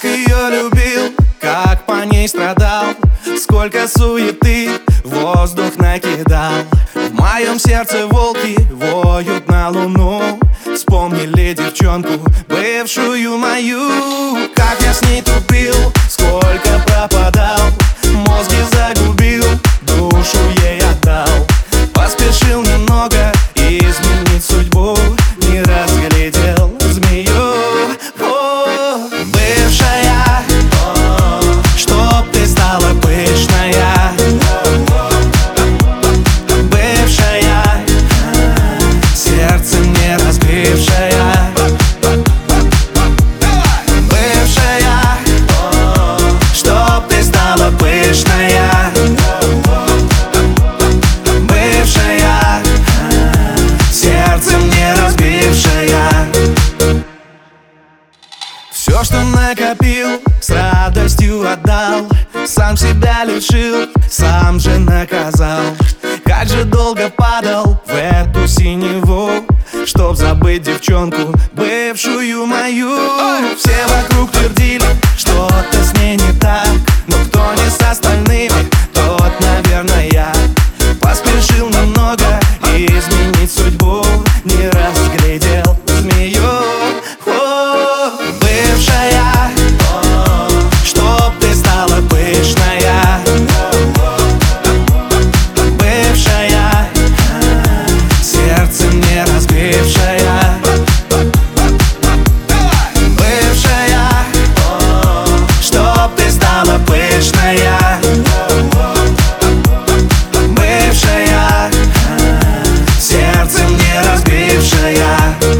Как ее любил, как по ней страдал. Сколько суеты воздух накидал. В моем сердце волки воют на луну. Вспомнили девчонку, бывшую мою. Как я с ней тупил, Все, что накопил, с радостью отдал. Сам себя лишил, сам же наказал. Как же долго падал в эту синеву Чтоб забыть девчонку, бывшую мою. Все вокруг ¡Gracias!